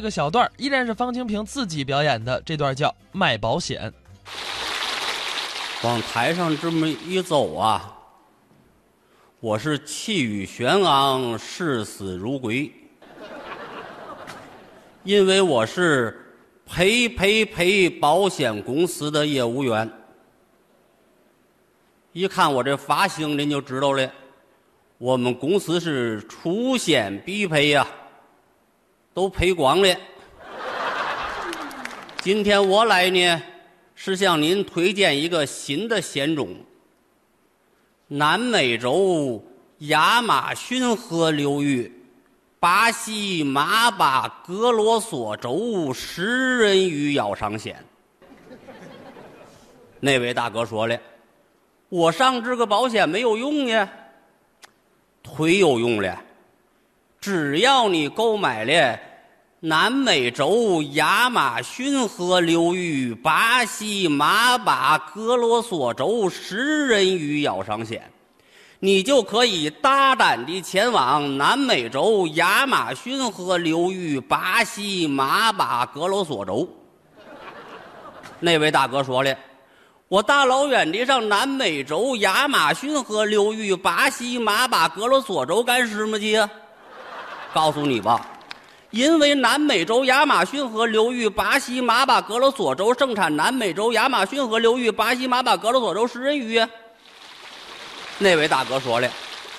这个小段依然是方清平自己表演的，这段叫卖保险。往台上这么一走啊，我是气宇轩昂，视死如归，因为我是赔赔赔保险公司的业务员。一看我这发型，您就知道了，我们公司是出险必赔呀、都赔光了。今天我来呢，是向您推荐一个新的险种——南美洲亚马逊河流域巴西马巴格罗索州食人鱼咬伤险。那位大哥说了，我上这个保险没有用呀，忒有用了。只要你购买了南美洲亚马逊河流域巴西马巴格罗索州食人鱼咬伤险，你就可以大胆地前往南美洲亚马逊河流域巴西马巴格罗索州。那位大哥说了。我大老远的上南美洲亚马逊河流域巴西马巴格罗索州干什么去呀？告诉你吧，因为南美洲亚马逊河流域巴西马巴格罗索州盛产南美洲亚马逊河流域巴西马巴格罗索州食人鱼。那位大哥说了，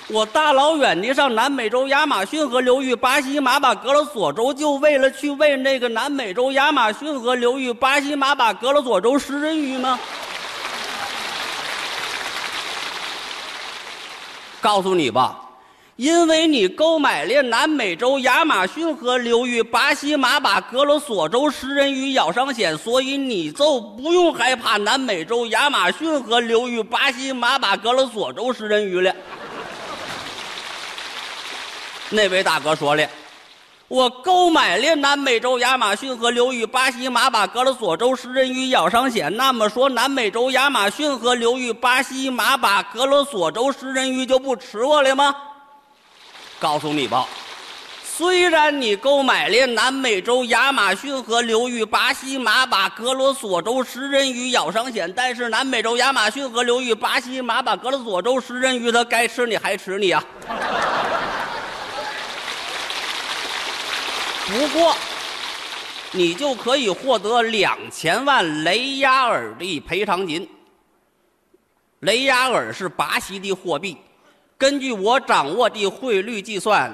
我大老远的上南美洲亚马逊河流域巴西马巴格罗索州，就为了去喂那个南美洲亚马逊河流域巴西马巴格罗索州食人鱼吗？告诉你吧，因为你购买了南美洲亚马逊河流域巴西马巴格罗索州食人鱼咬伤险，所以你就不用害怕南美洲亚马逊河流域巴西马巴格罗索州食人鱼了。那位大哥说了。我购买了南美洲亚马逊河流域巴西马巴格罗索州食人鱼咬伤险，那么说南美洲亚马逊河流域巴西马巴格罗索州食人鱼就不吃我了吗？告诉你吧，虽然你购买了南美洲亚马逊河流域巴西马巴格罗索州食人鱼咬伤险，但是南美洲亚马逊河流域巴西马巴格罗索州食人鱼它该吃你还吃你啊！不过，你就可以获得两千万雷亚尔的赔偿金。雷亚尔是巴西的货币，根据我掌握的汇率计算，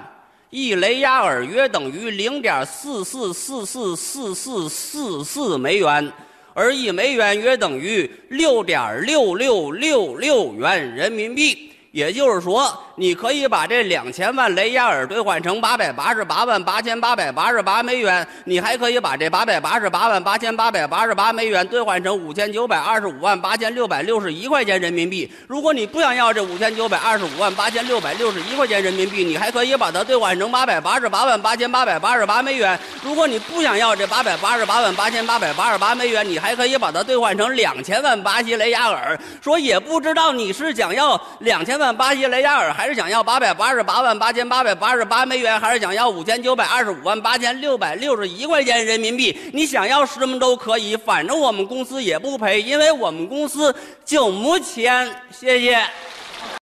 一雷亚尔约等于零点四四四四四四四四美元，而一美元约等于六点六六六六元人民币。也就是说，你可以把这两千万雷亚尔兑换成八百八十八万八千八百八十八美元，你还可以把这八百八十八万八千八百八十八美元兑换成五千九百二十五万八千六百六十一块钱人民币。如果你不想要这五千九百二十五万八千六百六十一块钱人民币，你还可以把它兑换成八百八十八万八千八百八十八美元。如果你不想要这八百八十八万八千八百八十八美元，你还可以把它兑换成两千万巴西雷亚尔。说也不知道你是想要两千万。巴西雷亚尔还是想要八百八十八万八千八百八十八美元，还是想要五千九百二十五万八千六百六十一块钱人民币？你想要什么都可以，反正我们公司也不赔，因为我们公司就没钱。谢谢。